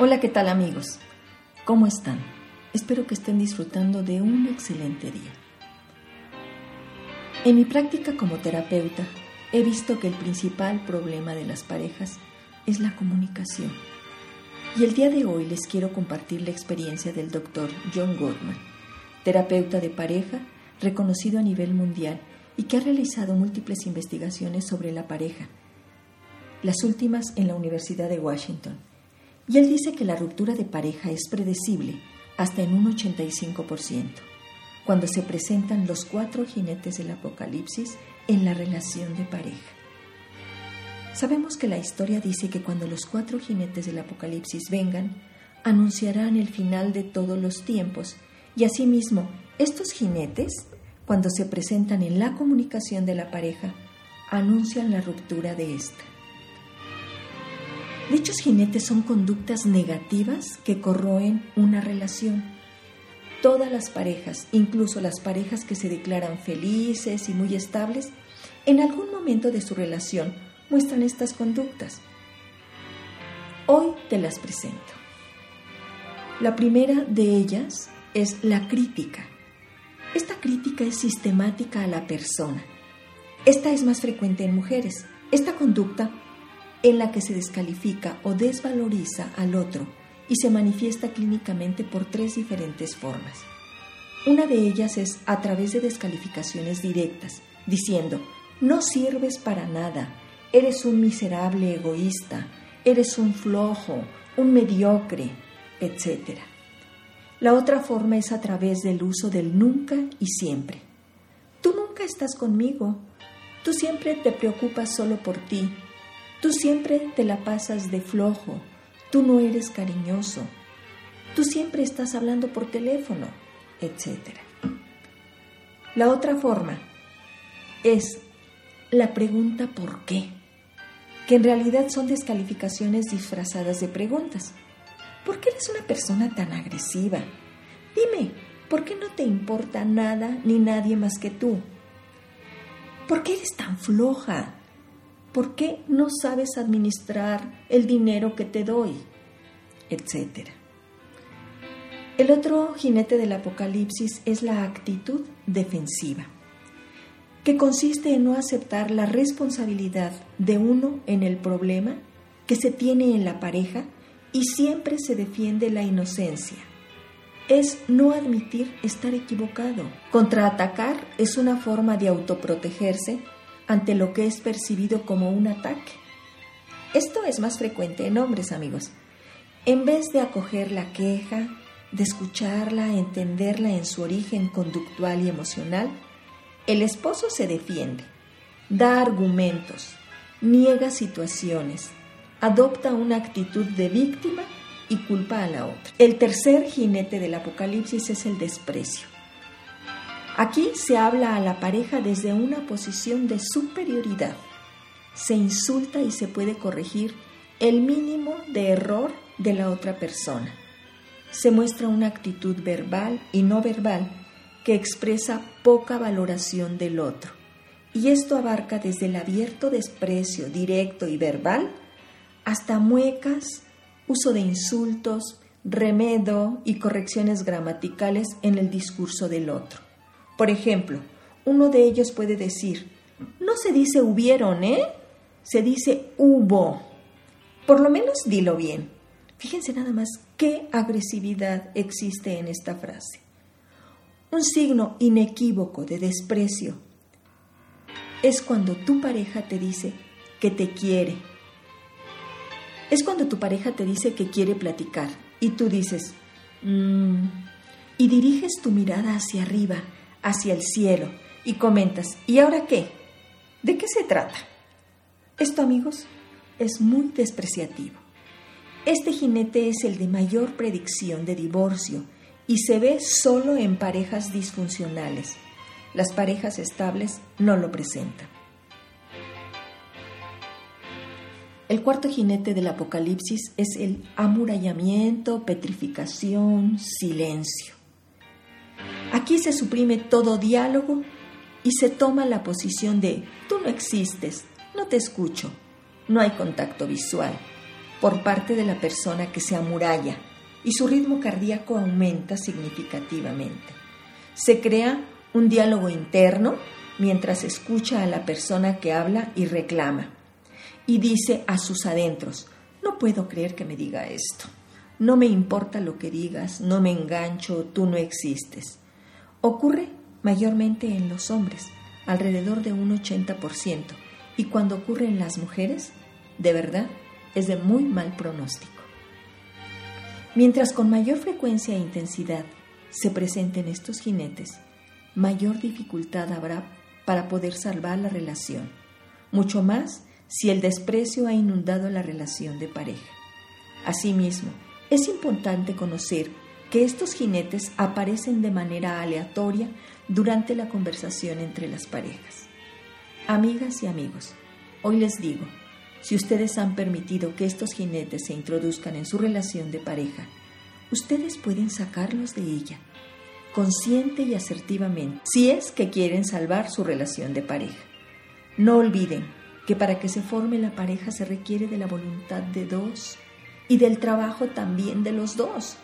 Hola, ¿qué tal amigos? ¿Cómo están? Espero que estén disfrutando de un excelente día. En mi práctica como terapeuta, he visto que el principal problema de las parejas es la comunicación. Y el día de hoy les quiero compartir la experiencia del doctor John Gottman, terapeuta de pareja reconocido a nivel mundial y que ha realizado múltiples investigaciones sobre la pareja, las últimas en la Universidad de Washington. Y él dice que la ruptura de pareja es predecible hasta en un 85%, cuando se presentan los cuatro jinetes del apocalipsis en la relación de pareja. Sabemos que la historia dice que cuando los cuatro jinetes del Apocalipsis vengan, anunciarán el final de todos los tiempos y asimismo estos jinetes, cuando se presentan en la comunicación de la pareja, anuncian la ruptura de esta. Dichos jinetes son conductas negativas que corroen una relación. Todas las parejas, incluso las parejas que se declaran felices y muy estables, en algún momento de su relación muestran estas conductas. Hoy te las presento. La primera de ellas es la crítica. Esta crítica es sistemática a la persona. Esta es más frecuente en mujeres. Esta conducta en la que se descalifica o desvaloriza al otro y se manifiesta clínicamente por tres diferentes formas. Una de ellas es a través de descalificaciones directas, diciendo, no sirves para nada, Eres un miserable egoísta, eres un flojo, un mediocre, etc. La otra forma es a través del uso del nunca y siempre. Tú nunca estás conmigo, tú siempre te preocupas solo por ti, tú siempre te la pasas de flojo, tú no eres cariñoso, tú siempre estás hablando por teléfono, etc. La otra forma es la pregunta ¿por qué? que en realidad son descalificaciones disfrazadas de preguntas. ¿Por qué eres una persona tan agresiva? Dime, ¿por qué no te importa nada ni nadie más que tú? ¿Por qué eres tan floja? ¿Por qué no sabes administrar el dinero que te doy? Etcétera. El otro jinete del apocalipsis es la actitud defensiva que consiste en no aceptar la responsabilidad de uno en el problema que se tiene en la pareja y siempre se defiende la inocencia. Es no admitir estar equivocado. Contraatacar es una forma de autoprotegerse ante lo que es percibido como un ataque. Esto es más frecuente en hombres, amigos. En vez de acoger la queja, de escucharla, entenderla en su origen conductual y emocional, el esposo se defiende, da argumentos, niega situaciones, adopta una actitud de víctima y culpa a la otra. El tercer jinete del Apocalipsis es el desprecio. Aquí se habla a la pareja desde una posición de superioridad. Se insulta y se puede corregir el mínimo de error de la otra persona. Se muestra una actitud verbal y no verbal que expresa poca valoración del otro. Y esto abarca desde el abierto desprecio directo y verbal hasta muecas, uso de insultos, remedo y correcciones gramaticales en el discurso del otro. Por ejemplo, uno de ellos puede decir, no se dice hubieron, ¿eh? Se dice hubo. Por lo menos dilo bien. Fíjense nada más qué agresividad existe en esta frase un signo inequívoco de desprecio es cuando tu pareja te dice que te quiere. Es cuando tu pareja te dice que quiere platicar y tú dices, mmm, y diriges tu mirada hacia arriba, hacia el cielo, y comentas, ¿y ahora qué? ¿De qué se trata? Esto, amigos, es muy despreciativo. Este jinete es el de mayor predicción de divorcio, y se ve solo en parejas disfuncionales. Las parejas estables no lo presentan. El cuarto jinete del Apocalipsis es el amurallamiento, petrificación, silencio. Aquí se suprime todo diálogo y se toma la posición de tú no existes, no te escucho, no hay contacto visual. por parte de la persona que se amuralla y su ritmo cardíaco aumenta significativamente. Se crea un diálogo interno mientras escucha a la persona que habla y reclama y dice a sus adentros, no puedo creer que me diga esto, no me importa lo que digas, no me engancho, tú no existes. Ocurre mayormente en los hombres, alrededor de un 80%, y cuando ocurre en las mujeres, de verdad, es de muy mal pronóstico. Mientras con mayor frecuencia e intensidad se presenten estos jinetes, mayor dificultad habrá para poder salvar la relación, mucho más si el desprecio ha inundado la relación de pareja. Asimismo, es importante conocer que estos jinetes aparecen de manera aleatoria durante la conversación entre las parejas. Amigas y amigos, hoy les digo, si ustedes han permitido que estos jinetes se introduzcan en su relación de pareja, ustedes pueden sacarlos de ella, consciente y asertivamente, si es que quieren salvar su relación de pareja. No olviden que para que se forme la pareja se requiere de la voluntad de dos y del trabajo también de los dos.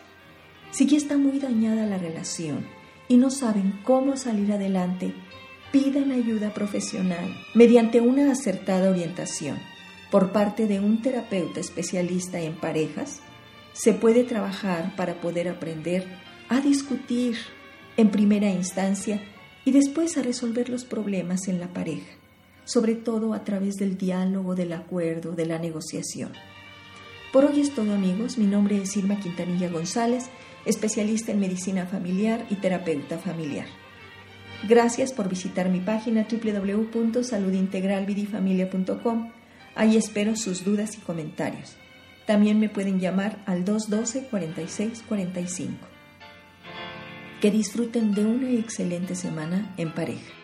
Si ya está muy dañada la relación y no saben cómo salir adelante, pidan ayuda profesional mediante una acertada orientación por parte de un terapeuta especialista en parejas, se puede trabajar para poder aprender a discutir en primera instancia y después a resolver los problemas en la pareja, sobre todo a través del diálogo, del acuerdo, de la negociación. Por hoy es todo amigos, mi nombre es Irma Quintanilla González, especialista en medicina familiar y terapeuta familiar. Gracias por visitar mi página www.saludintegralvidifamilia.com Ahí espero sus dudas y comentarios. También me pueden llamar al 212-4645. Que disfruten de una excelente semana en pareja.